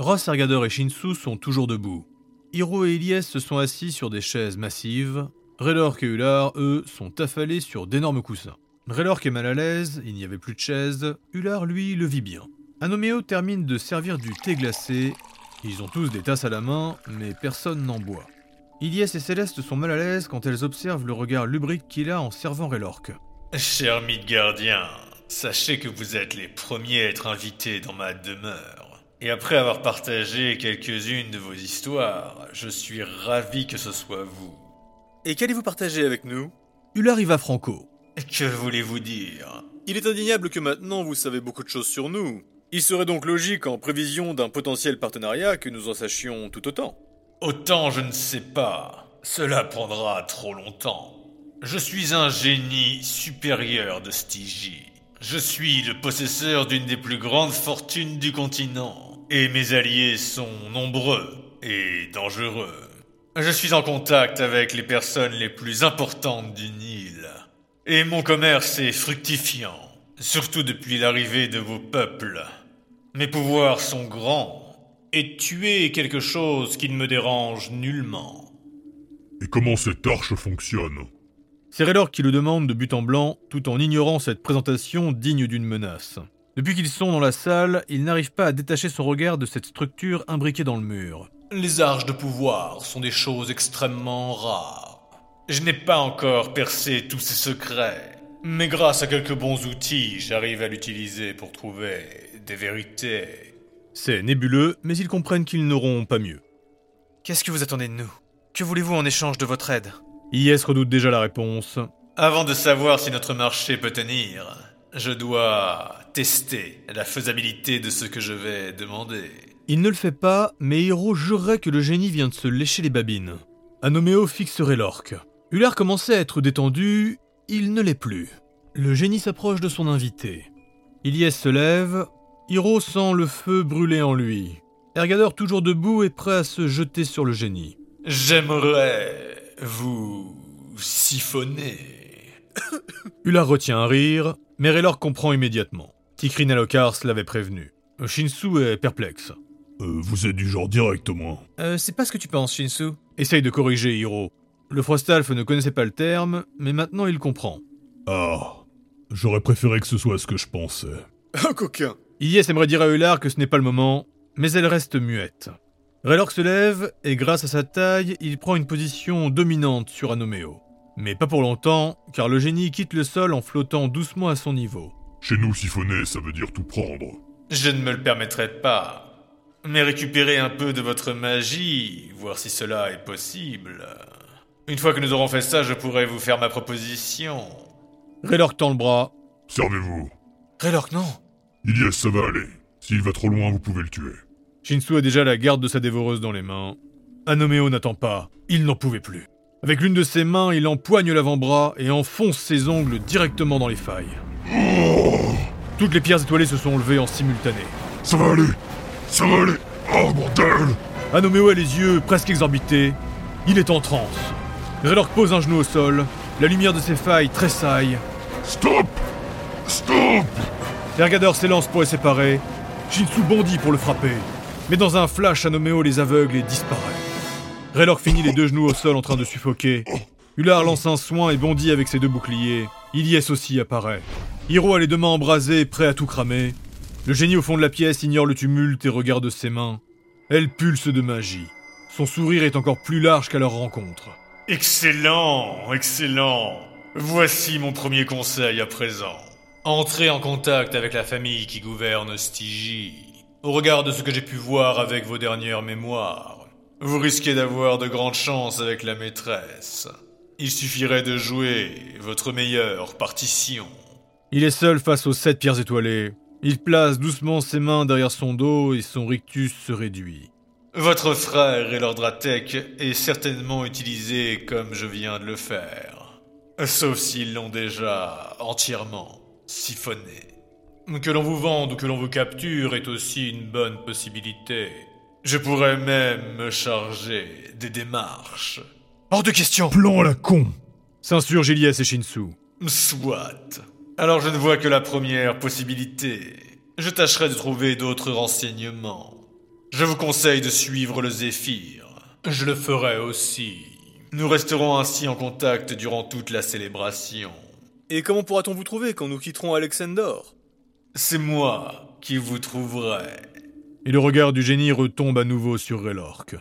Ross, Ergader et Shinsu sont toujours debout. Hiro et Ilyes se sont assis sur des chaises massives. Raylork et Ular, eux, sont affalés sur d'énormes coussins. Raylork est mal à l'aise, il n'y avait plus de chaises. Ular, lui, le vit bien. Anoméo termine de servir du thé glacé. Ils ont tous des tasses à la main, mais personne n'en boit. Ilyes et Céleste sont mal à l'aise quand elles observent le regard lubrique qu'il a en servant Raylork. Cher Midgardien, sachez que vous êtes les premiers à être invités dans ma demeure. Et après avoir partagé quelques-unes de vos histoires, je suis ravi que ce soit vous. Et qu'allez-vous partager avec nous? Ular y va franco. Que voulez-vous dire? Il est indéniable que maintenant vous savez beaucoup de choses sur nous. Il serait donc logique, en prévision d'un potentiel partenariat, que nous en sachions tout autant. Autant je ne sais pas. Cela prendra trop longtemps. Je suis un génie supérieur de Stygie. Je suis le possesseur d'une des plus grandes fortunes du continent. Et mes alliés sont nombreux et dangereux. Je suis en contact avec les personnes les plus importantes du Nil. Et mon commerce est fructifiant, surtout depuis l'arrivée de vos peuples. Mes pouvoirs sont grands, et tuer est quelque chose qui ne me dérange nullement. Et comment cette arche fonctionne? C'est Raylor qui le demande de but en blanc, tout en ignorant cette présentation digne d'une menace. Depuis qu'ils sont dans la salle, il n'arrive pas à détacher son regard de cette structure imbriquée dans le mur. Les arches de pouvoir sont des choses extrêmement rares. Je n'ai pas encore percé tous ces secrets, mais grâce à quelques bons outils, j'arrive à l'utiliser pour trouver des vérités. C'est nébuleux, mais ils comprennent qu'ils n'auront pas mieux. Qu'est-ce que vous attendez de nous? Que voulez-vous en échange de votre aide? IS redoute déjà la réponse? Avant de savoir si notre marché peut tenir, je dois tester la faisabilité de ce que je vais demander. Il ne le fait pas, mais Hiro jurerait que le génie vient de se lécher les babines. Anoméo fixerait l'orque. Ular commençait à être détendu, il ne l'est plus. Le génie s'approche de son invité. Ilyes se lève, Hiro sent le feu brûler en lui. Ergador toujours debout est prêt à se jeter sur le génie. J'aimerais vous siphonner. Ular retient un rire, mais Raylor comprend immédiatement. Tikrin Alokars l'avait prévenu. Shinsu est perplexe. Euh, vous êtes du genre direct, au moins. Euh, c'est pas ce que tu penses, Shinsu. Essaye de corriger Hiro. Le Frostalf ne connaissait pas le terme, mais maintenant il comprend. Ah, j'aurais préféré que ce soit ce que je pensais. Un coquin Ilyes aimerait dire à Ular que ce n'est pas le moment, mais elle reste muette. Raylor se lève, et grâce à sa taille, il prend une position dominante sur Anoméo. Mais pas pour longtemps, car le génie quitte le sol en flottant doucement à son niveau. Chez nous, siphonner, ça veut dire tout prendre. Je ne me le permettrai pas. Mais récupérer un peu de votre magie, voir si cela est possible. Une fois que nous aurons fait ça, je pourrai vous faire ma proposition. Raylor tend le bras. Servez-vous. Raylork, non Ilyes, ça va aller. S'il va trop loin, vous pouvez le tuer. Shinsu a déjà la garde de sa dévoreuse dans les mains. Anoméo n'attend pas, il n'en pouvait plus. Avec l'une de ses mains, il empoigne l'avant-bras et enfonce ses ongles directement dans les failles. Toutes les pierres étoilées se sont levées en simultané. Ça va aller Ça va aller Oh, bordel Anoméo a les yeux presque exorbités. Il est en transe. Raylor pose un genou au sol. La lumière de ses failles tressaille. Stop Stop Ergador s'élance pour les séparer. Shinsu bondit pour le frapper. Mais dans un flash, Anoméo les aveugle et disparaît. Raylor finit les deux genoux au sol en train de suffoquer. Ular lance un soin et bondit avec ses deux boucliers. Ilyes aussi apparaît. Hiro a les deux mains embrasées, prêt à tout cramer. Le génie au fond de la pièce ignore le tumulte et regarde ses mains. Elle pulse de magie. Son sourire est encore plus large qu'à leur rencontre. Excellent, excellent. Voici mon premier conseil à présent. Entrez en contact avec la famille qui gouverne Stygie. Au regard de ce que j'ai pu voir avec vos dernières mémoires, vous risquez d'avoir de grandes chances avec la maîtresse. Il suffirait de jouer votre meilleure partition. Il est seul face aux sept pierres étoilées. Il place doucement ses mains derrière son dos et son rictus se réduit. Votre frère et l'Ordratek est certainement utilisé comme je viens de le faire. Sauf s'ils l'ont déjà entièrement siphonné. Que l'on vous vende ou que l'on vous capture est aussi une bonne possibilité. Je pourrais même me charger des démarches. Hors de question Plan à la con S'insurgent Ilyes et Shinsu. Soit. Alors je ne vois que la première possibilité. Je tâcherai de trouver d'autres renseignements. Je vous conseille de suivre le Zéphyr. Je le ferai aussi. Nous resterons ainsi en contact durant toute la célébration. Et comment pourra-t-on vous trouver quand nous quitterons Alexandor? C'est moi qui vous trouverai. Et le regard du génie retombe à nouveau sur Raylork.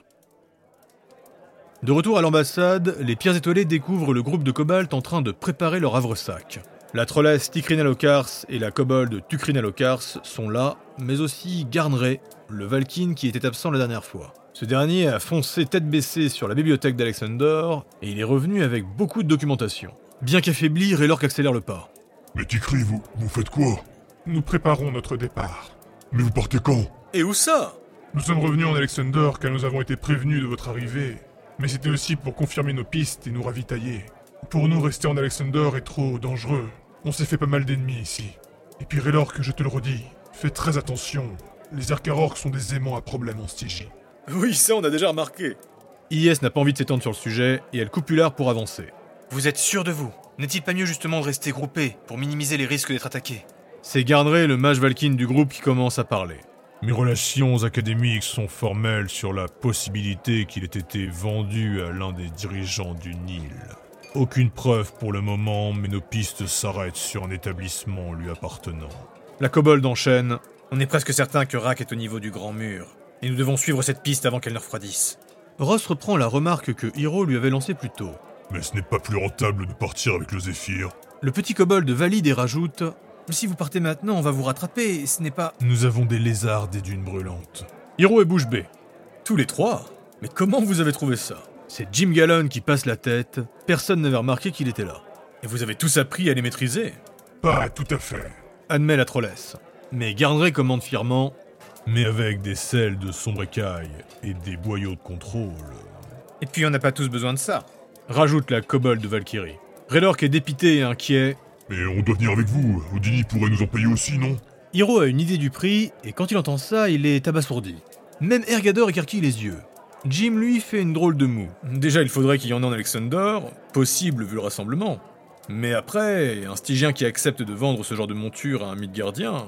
De retour à l'ambassade, les pierres étoilées découvrent le groupe de Cobalt en train de préparer leur havre-sac. La trollesse Tikrinalokars et la kobold Tukrinalokars sont là, mais aussi Garnray, le Valkyne qui était absent la dernière fois. Ce dernier a foncé tête baissée sur la bibliothèque d'Alexander et il est revenu avec beaucoup de documentation. Bien qu'affaibli, Raylork accélère le pas. Mais Tikri, vous, vous faites quoi? Nous préparons notre départ. Mais vous partez quand? Et où ça? Nous sommes revenus en Alexander car nous avons été prévenus de votre arrivée. Mais c'était aussi pour confirmer nos pistes et nous ravitailler. Pour nous, rester en Alexander est trop dangereux. On s'est fait pas mal d'ennemis ici. Et puis Raylork, je te le redis, fais très attention. Les Arcarorks sont des aimants à problème en Stygie. Oui, ça on a déjà remarqué. IS n'a pas envie de s'étendre sur le sujet et elle coupe Ular pour avancer. Vous êtes sûr de vous? N'est-il pas mieux justement de rester groupé pour minimiser les risques d'être attaqué C'est Garnray, le mage Valkyne du groupe, qui commence à parler. Mes relations académiques sont formelles sur la possibilité qu'il ait été vendu à l'un des dirigeants du Nil. Aucune preuve pour le moment, mais nos pistes s'arrêtent sur un établissement lui appartenant. La kobold enchaîne. On est presque certain que Rak est au niveau du grand mur. Et nous devons suivre cette piste avant qu'elle ne refroidisse. Ross reprend la remarque que Hiro lui avait lancée plus tôt. Mais ce n'est pas plus rentable de partir avec le Zéphyr. Le petit kobold valide et rajoute Si vous partez maintenant, on va vous rattraper, ce n'est pas. Nous avons des lézards des dunes brûlantes. Hiro est bouche bée. Tous les trois Mais comment vous avez trouvé ça? C'est Jim Gallon qui passe la tête. Personne n'avait remarqué qu'il était là. Et vous avez tous appris à les maîtriser? Pas tout à fait. Admet la trollesse. Mais Garnray commande fièrement Mais avec des selles de sombre écaille et des boyaux de contrôle. Et puis on n'a pas tous besoin de ça. rajoute la kobold de Valkyrie. Raylork est dépité et inquiet. Mais on doit venir avec vous. Houdini pourrait nous en payer aussi, non? Hiro a une idée du prix, et quand il entend ça, il est abasourdi. Même Ergador écarquille les yeux. Jim, lui, fait une drôle de moue. Déjà, il faudrait qu'il y en ait en Alexander, possible vu le rassemblement. Mais après, un Stygien qui accepte de vendre ce genre de monture à un Midgardien,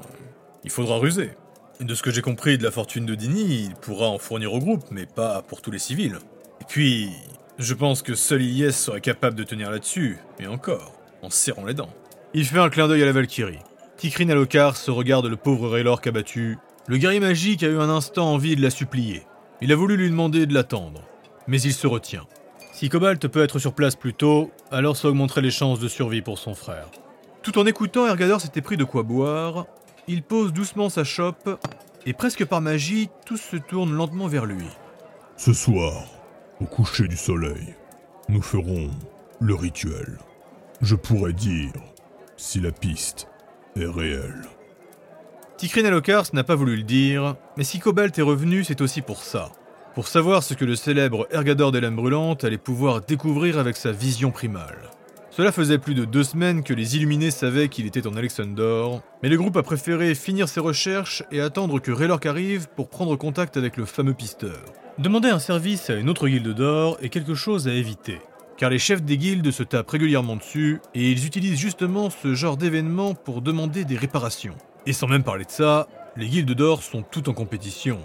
il faudra ruser. De ce que j'ai compris de la fortune de Dini, il pourra en fournir au groupe, mais pas pour tous les civils. Et puis, je pense que seul IS serait capable de tenir là-dessus, et encore, en serrant les dents. Il fait un clin d'œil à la Valkyrie. Tikrin Alokar se regarde le pauvre Raylork abattu. Le guerrier magique a eu un instant envie de la supplier. Il a voulu lui demander de l'attendre. Mais il se retient. Si Cobalt peut être sur place plus tôt, alors ça augmenterait les chances de survie pour son frère. Tout en écoutant, Ergador s'était pris de quoi boire. Il pose doucement sa chope, et presque par magie, tout se tourne lentement vers lui. Ce soir, au coucher du soleil, nous ferons le rituel. Je pourrais dire si la piste est réelle. Tikrin Alokars n'a pas voulu le dire, mais si Cobalt est revenu, c'est aussi pour ça. Pour savoir ce que le célèbre Ergador des Lames Brûlantes allait pouvoir découvrir avec sa vision primale. Cela faisait plus de deux semaines que les Illuminés savaient qu'il était en Alexandor, mais le groupe a préféré finir ses recherches et attendre que Raylork arrive pour prendre contact avec le fameux pisteur. Demander un service à une autre guilde d'or est quelque chose à éviter, car les chefs des guildes se tapent régulièrement dessus et ils utilisent justement ce genre d'événement pour demander des réparations. Et sans même parler de ça, les guildes d'or sont toutes en compétition.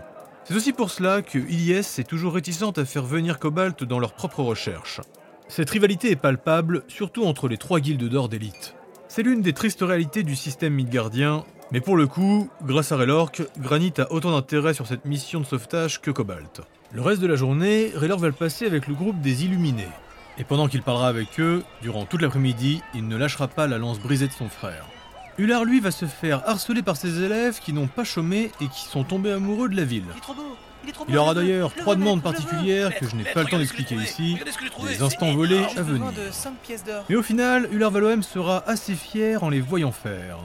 C'est aussi pour cela que ILS est toujours réticente à faire venir Cobalt dans leurs propres recherches. Cette rivalité est palpable, surtout entre les trois guildes d'or d'élite. C'est l'une des tristes réalités du système midgardien, mais pour le coup, grâce à Raylork, Granit a autant d'intérêt sur cette mission de sauvetage que Cobalt. Le reste de la journée, Raylork va le passer avec le groupe des Illuminés. Et pendant qu'il parlera avec eux, durant toute l'après-midi, il ne lâchera pas la lance brisée de son frère. Ular, lui, va se faire harceler par ses élèves qui n'ont pas chômé et qui sont tombés amoureux de la ville. Il est trop beau Il est trop beau Il aura d'ailleurs trois veux, demandes particulières que je n'ai pas le temps d'expliquer ici, des instants volés à venir. de 5 pièces d'or. Mais au final, Ular Valoem sera assez fier en les voyant faire.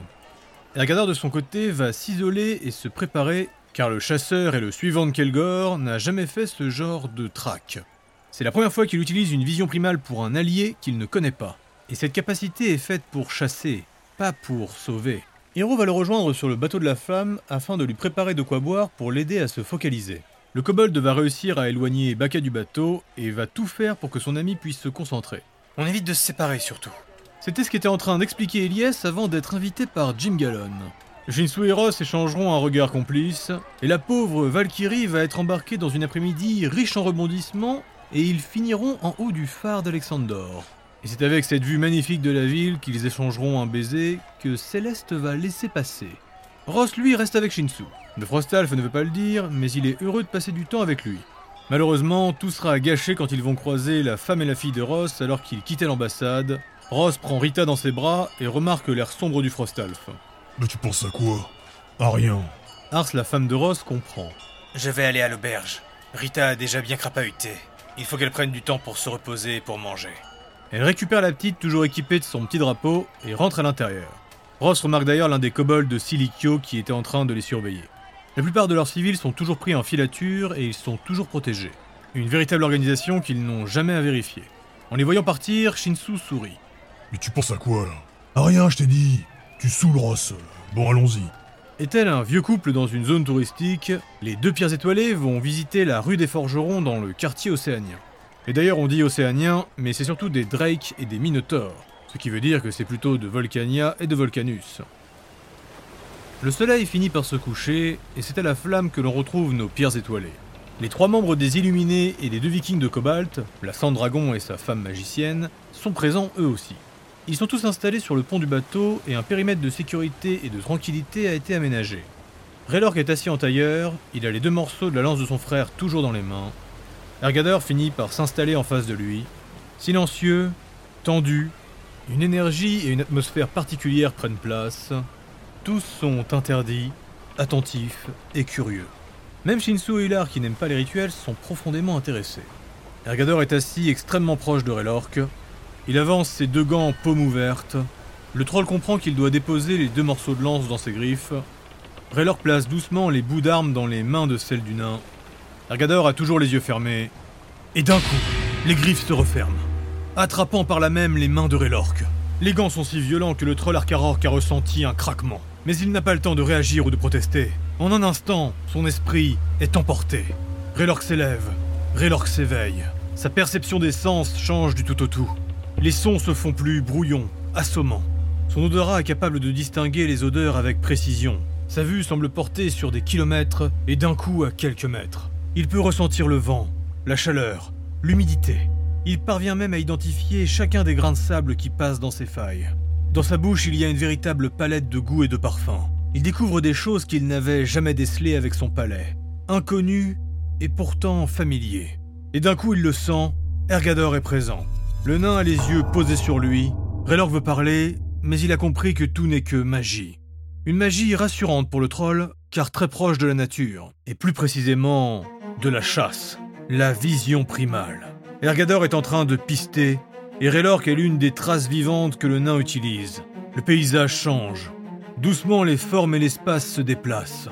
Ergadar de son côté va s'isoler et se préparer, car le chasseur et le suivant de Kelgor n'a jamais fait ce genre de track. C'est la première fois qu'il utilise une vision primale pour un allié qu'il ne connaît pas. Et cette capacité est faite pour chasser, pas pour sauver. Hiro va le rejoindre sur le bateau de la femme afin de lui préparer de quoi boire pour l'aider à se focaliser. Le kobold va réussir à éloigner Baka du bateau et va tout faire pour que son ami puisse se concentrer. On évite de se séparer surtout. C'était ce qu'était en train d'expliquer Elias avant d'être invité par Jim Gallon. Shinsu et Ross échangeront un regard complice, et la pauvre Valkyrie va être embarquée dans une après-midi riche en rebondissements, et ils finiront en haut du phare d'Alexandor. Et c'est avec cette vue magnifique de la ville qu'ils échangeront un baiser que Céleste va laisser passer. Ross, lui, reste avec Shinsu. Le Frostalf ne veut pas le dire, mais il est heureux de passer du temps avec lui. Malheureusement, tout sera gâché quand ils vont croiser la femme et la fille de Ross alors qu'ils quittaient l'ambassade. Ross prend Rita dans ses bras et remarque l'air sombre du Frostalf. Mais tu penses à quoi? À rien. Ars, la femme de Ross, comprend. Je vais aller à l'auberge. Rita a déjà bien crapahuté. Il faut qu'elle prenne du temps pour se reposer et pour manger. Elle récupère la petite, toujours équipée de son petit drapeau, et rentre à l'intérieur. Ross remarque d'ailleurs l'un des kobolds de Silikio qui était en train de les surveiller. La plupart de leurs civils sont toujours pris en filature et ils sont toujours protégés. Une véritable organisation qu'ils n'ont jamais à vérifier. En les voyant partir, Shinsu sourit. Mais tu penses à quoi là? À rien, je t'ai dit. Tu saoules Ross. Bon, allons-y. Et tel un vieux couple dans une zone touristique, les deux pierres étoilées vont visiter la rue des Forgerons dans le quartier océanien. Et d'ailleurs on dit océanien, mais c'est surtout des Drake et des Minotaurs, ce qui veut dire que c'est plutôt de Volcania et de Volcanus. Le soleil finit par se coucher, et c'est à la flamme que l'on retrouve nos pierres étoilées. Les trois membres des Illuminés et les deux vikings de Cobalt, la Sandragon et sa femme magicienne, sont présents eux aussi. Ils sont tous installés sur le pont du bateau et un périmètre de sécurité et de tranquillité a été aménagé. Raylork est assis en tailleur, il a les deux morceaux de la lance de son frère toujours dans les mains. Ergador finit par s'installer en face de lui. Silencieux, tendu, une énergie et une atmosphère particulière prennent place. Tous sont interdits, attentifs et curieux. Même Shinsu et Hilar, qui n'aiment pas les rituels, sont profondément intéressés. Ergador est assis extrêmement proche de Raylork. Il avance ses deux gants en paume ouverte. Le troll comprend qu'il doit déposer les deux morceaux de lance dans ses griffes. Raylork place doucement les bouts d'armes dans les mains de celle du nain. Ergador a toujours les yeux fermés. Et d'un coup, les griffes se referment, attrapant par là même les mains de Raylork. Les gants sont si violents que le troll Arkarork a ressenti un craquement. Mais il n'a pas le temps de réagir ou de protester. En un instant, son esprit est emporté. Raylork s'élève, Raylork s'éveille. Sa perception des sens change du tout au tout. Les sons se font plus brouillons, assommants. Son odorat est capable de distinguer les odeurs avec précision. Sa vue semble porter sur des kilomètres et d'un coup à quelques mètres. Il peut ressentir le vent, la chaleur, l'humidité. Il parvient même à identifier chacun des grains de sable qui passent dans ses failles. Dans sa bouche, il y a une véritable palette de goûts et de parfums. Il découvre des choses qu'il n'avait jamais décelées avec son palais. Inconnues et pourtant familiers. Et d'un coup, il le sent, Ergador est présent. Le nain a les yeux posés sur lui. Raylork veut parler, mais il a compris que tout n'est que magie. Une magie rassurante pour le troll, car très proche de la nature, et plus précisément de la chasse, la vision primale. Ergador est en train de pister, et Raylork est l'une des traces vivantes que le nain utilise. Le paysage change. Doucement, les formes et l'espace se déplacent.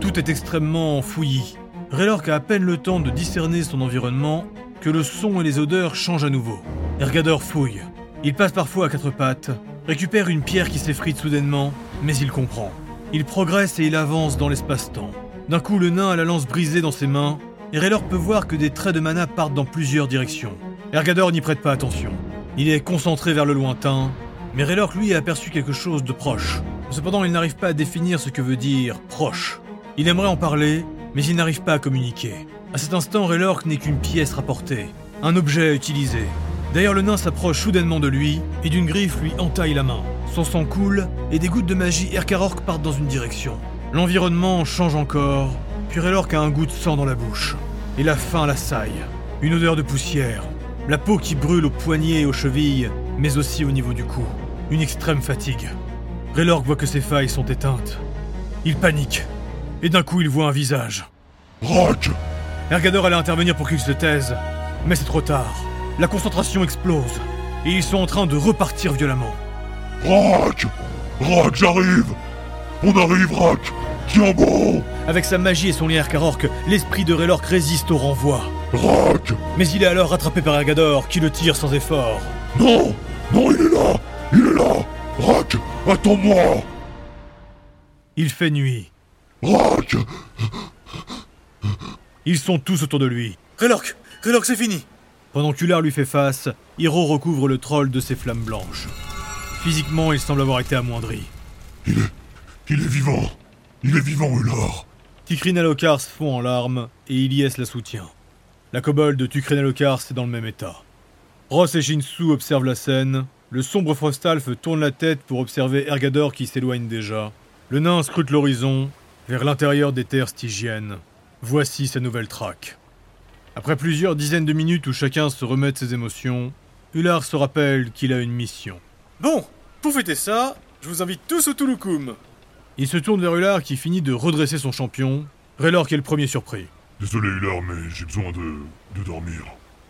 Tout est extrêmement fouillis. Raylork a à peine le temps de discerner son environnement que le son et les odeurs changent à nouveau. Ergador fouille. Il passe parfois à quatre pattes, récupère une pierre qui s'effrite soudainement, mais il comprend. Il progresse et il avance dans l'espace-temps. D'un coup, le nain a la lance brisée dans ses mains, et Raylor peut voir que des traits de mana partent dans plusieurs directions. Ergador n'y prête pas attention. Il est concentré vers le lointain, mais Raylor lui a aperçu quelque chose de proche. Cependant, il n'arrive pas à définir ce que veut dire proche. Il aimerait en parler, mais il n'arrive pas à communiquer. À cet instant, Raylork n'est qu'une pièce rapportée, un objet utilisé. D'ailleurs, le nain s'approche soudainement de lui et d'une griffe lui entaille la main. Son sang coule et des gouttes de magie Erkarork partent dans une direction. L'environnement change encore, puis Raylork a un goût de sang dans la bouche. Et la faim l'assaille. Une odeur de poussière. La peau qui brûle aux poignets et aux chevilles, mais aussi au niveau du cou. Une extrême fatigue. Raylork voit que ses failles sont éteintes. Il panique. Et d'un coup, il voit un visage. Rock Ergador allait intervenir pour qu'il se taise, mais c'est trop tard. La concentration explose, et ils sont en train de repartir violemment. Rock! Rock, j'arrive! On arrive, Rock! Tiens bon! Avec sa magie et son lien Erkarork, l'esprit de Raylork résiste au renvoi. Rock! Mais il est alors rattrapé par Ergador, qui le tire sans effort. Non! Non, il est là! Il est là! Rock Attends-moi! Il fait nuit. Rock! Ils sont tous autour de lui. Raylork! Raylork, c'est fini Pendant qu'Ular lui fait face, Hiro recouvre le troll de ses flammes blanches. Physiquement, il semble avoir été amoindri. Il est... Il est vivant Il est vivant, Ular Tikrinalokars fond en larmes et Ilyes la soutient. La kobold de Tukrinalokars est dans le même état. Ross et Shinsu observent la scène. Le sombre Frostalf tourne la tête pour observer Ergador qui s'éloigne déjà. Le nain scrute l'horizon, vers l'intérieur des terres stygiennes. Voici sa nouvelle traque. Après plusieurs dizaines de minutes où chacun se remet de ses émotions, Ular se rappelle qu'il a une mission. Bon, pour fêter ça, je vous invite tous au Tulukum. Il se tourne vers Ular qui finit de redresser son champion. Raylor qui est le premier surpris. Désolé, Ular, mais j'ai besoin de... de dormir.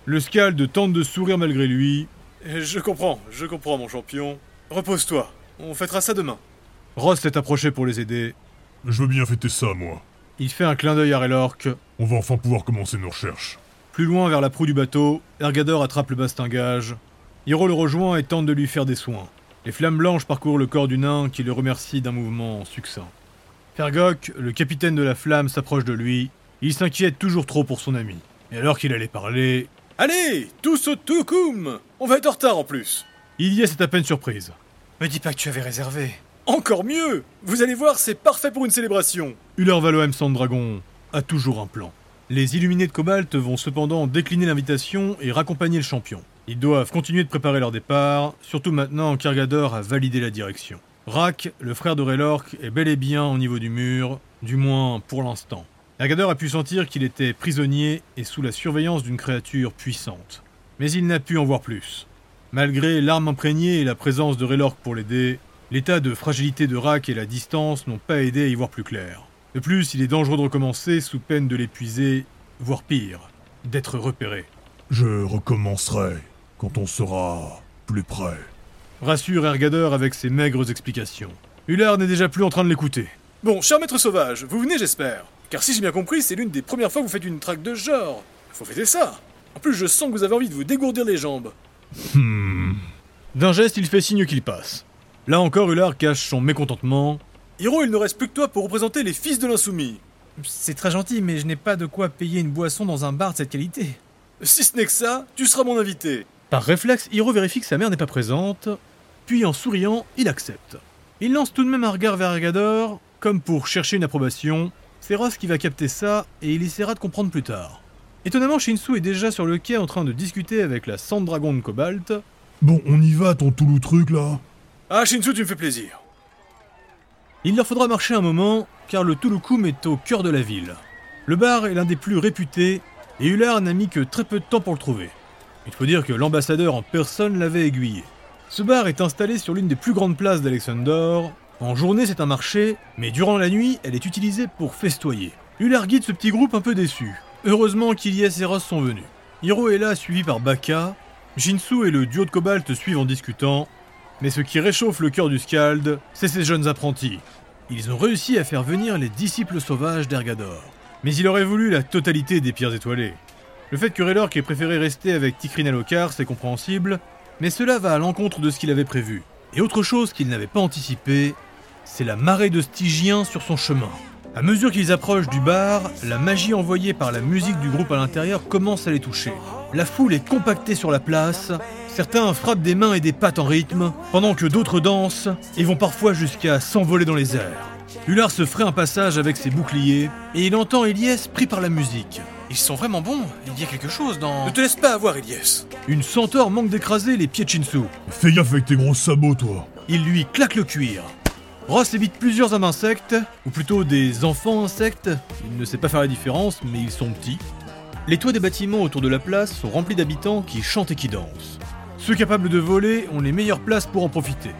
Le Scald tente de sourire malgré lui. Je comprends, je comprends mon champion. Repose-toi, on fêtera ça demain. Ross s'est approché pour les aider. Je veux bien fêter ça, moi. Il fait un clin d'œil à Raylork. On va enfin pouvoir commencer nos recherches. Plus loin vers la proue du bateau, Ergador attrape le bastingage. Hiro le rejoint et tente de lui faire des soins. Les flammes blanches parcourent le corps du nain qui le remercie d'un mouvement succinct. Fergok, le capitaine de la flamme, s'approche de lui. Il s'inquiète toujours trop pour son ami. Et alors qu'il allait parler... Allez, tous au Tukum On va être en retard en plus Ilyes est à peine surprise. Me dis pas que tu avais réservé. Encore mieux Vous allez voir, c'est parfait pour une célébration Uller Valohem Sandragon a toujours un plan. Les illuminés de Cobalt vont cependant décliner l'invitation et raccompagner le champion. Ils doivent continuer de préparer leur départ, surtout maintenant qu'Ergador a validé la direction. Rak, le frère de Raylork, est bel et bien au niveau du mur, du moins pour l'instant. Ergador a pu sentir qu'il était prisonnier et sous la surveillance d'une créature puissante. Mais il n'a pu en voir plus. Malgré l'arme imprégnée et la présence de Raylork pour l'aider, l'état de fragilité de Rak et la distance n'ont pas aidé à y voir plus clair. De plus, il est dangereux de recommencer sous peine de l'épuiser, voire pire, d'être repéré. Je recommencerai quand on sera plus près. Rassure Ergador avec ses maigres explications. Hullard n'est déjà plus en train de l'écouter. Bon, cher maître sauvage, vous venez j'espère. Car si j'ai bien compris, c'est l'une des premières fois que vous faites une traque de ce genre. Faut fêter ça. En plus, je sens que vous avez envie de vous dégourdir les jambes. Hmm. D'un geste, il fait signe qu'il passe. Là encore, Hullard cache son mécontentement. Hiro, il ne reste plus que toi pour représenter les fils de l'insoumis. C'est très gentil, mais je n'ai pas de quoi payer une boisson dans un bar de cette qualité. Si ce n'est que ça, tu seras mon invité. Par réflexe, Hiro vérifie que sa mère n'est pas présente, puis en souriant, il accepte. Il lance tout de même un regard vers Ergador, comme pour chercher une approbation. C'est Ross qui va capter ça, et il essaiera de comprendre plus tard. Étonnamment, Shinsu est déjà sur le quai en train de discuter avec la Sandragon de Cobalt. Bon, on y va, ton Toulou truc, là Ah, Shinsu, tu me fais plaisir. Il leur faudra marcher un moment, car le Tulukum est au cœur de la ville. Le bar est l'un des plus réputés, et Ular n'a mis que très peu de temps pour le trouver. Il faut dire que l'ambassadeur en personne l'avait aiguillé. Ce bar est installé sur l'une des plus grandes places d'Alexander. En journée, c'est un marché, mais durant la nuit, elle est utilisée pour festoyer. Ular guide ce petit groupe un peu déçu. Heureusement qu'Ilias et Ross sont venus. Hiro est là, suivi par Baka. Jinsu et le duo de Cobalt suivent en discutant. Mais ce qui réchauffe le cœur du Scald, c'est ces jeunes apprentis. Ils ont réussi à faire venir les disciples sauvages d'Ergador. Mais il aurait voulu la totalité des pierres étoilées. Le fait que Raylork ait préféré rester avec Tikrinalokar, c'est compréhensible, mais cela va à l'encontre de ce qu'il avait prévu. Et autre chose qu'il n'avait pas anticipé, c'est la marée de Stygiens sur son chemin. À mesure qu'ils approchent du bar, la magie envoyée par la musique du groupe à l'intérieur commence à les toucher. La foule est compactée sur la place, certains frappent des mains et des pattes en rythme, pendant que d'autres dansent et vont parfois jusqu'à s'envoler dans les airs. Hullard se ferait un passage avec ses boucliers, et il entend Elias pris par la musique. Ils sont vraiment bons. Il y a quelque chose dans. Ne te laisse pas avoir, Elias. Une senteur manque d'écraser les pieds de Shinsu. Fais gaffe avec tes gros sabots, toi. Il lui claque le cuir. Ross évite plusieurs âmes insectes, ou plutôt des enfants insectes. Il ne sait pas faire la différence, mais ils sont petits. Les toits des bâtiments autour de la place sont remplis d'habitants qui chantent et qui dansent. Ceux capables de voler ont les meilleures places pour en profiter.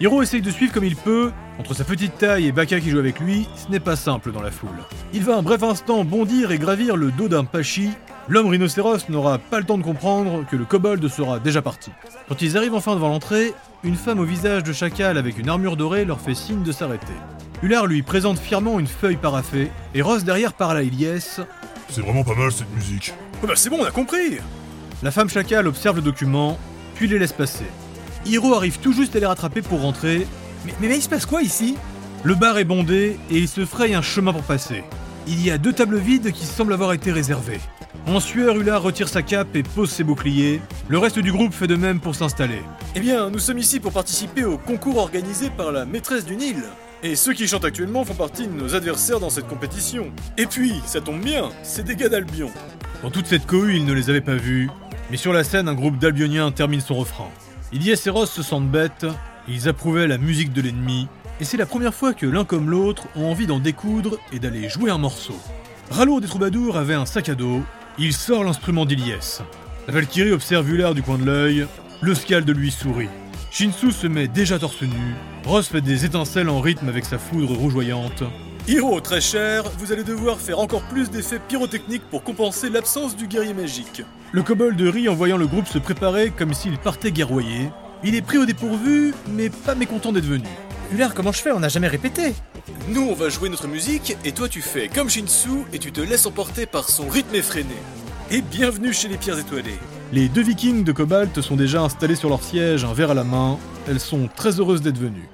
Hiro essaye de suivre comme il peut. Entre sa petite taille et Baka qui joue avec lui, ce n'est pas simple dans la foule. Il va un bref instant bondir et gravir le dos d'un Pachi. L'homme rhinocéros n'aura pas le temps de comprendre que le kobold sera déjà parti. Quand ils arrivent enfin devant l'entrée, une femme au visage de chacal avec une armure dorée leur fait signe de s'arrêter. Hullard lui présente fièrement une feuille paraffée, et Ross derrière parle à Ilyes. C'est vraiment pas mal cette musique. Oh bah c'est bon, on a compris La femme chacal observe le document, puis les laisse passer. Hiro arrive tout juste à les rattraper pour rentrer. Mais, mais, mais il se passe quoi ici? Le bar est bondé et il se fraye un chemin pour passer. Il y a deux tables vides qui semblent avoir été réservées. En sueur, Ulla retire sa cape et pose ses boucliers. Le reste du groupe fait de même pour s'installer. Eh bien, nous sommes ici pour participer au concours organisé par la maîtresse du Nil. Et ceux qui chantent actuellement font partie de nos adversaires dans cette compétition. Et puis, ça tombe bien, c'est des gars d'Albion. Dans toute cette cohue, il ne les avait pas vus, mais sur la scène, un groupe d'Albioniens termine son refrain. Ilyes et Ross se sentent bêtes, ils approuvaient la musique de l'ennemi, et c'est la première fois que l'un comme l'autre ont envie d'en découdre et d'aller jouer un morceau. Ralour des troubadours avait un sac à dos, il sort l'instrument d'Ilyes. La Valkyrie observe Ular du coin de l'œil, le Scald lui sourit. Shinsu se met déjà torse nu, Ross fait des étincelles en rythme avec sa foudre rougeoyante. Hiro, très cher, vous allez devoir faire encore plus d'effets pyrotechniques pour compenser l'absence du guerrier magique. Le kobold rit en voyant le groupe se préparer comme s'il partait guerroyer. Il est pris au dépourvu, mais pas mécontent d'être venu. Ular, comment je fais? On n'a jamais répété. Nous, on va jouer notre musique, et toi, tu fais comme Shinsu, et tu te laisses emporter par son rythme effréné. Et bienvenue chez les Pierres Étoilées. Les deux vikings de Cobalt sont déjà installés sur leur siège, un verre à la main. Elles sont très heureuses d'être venues.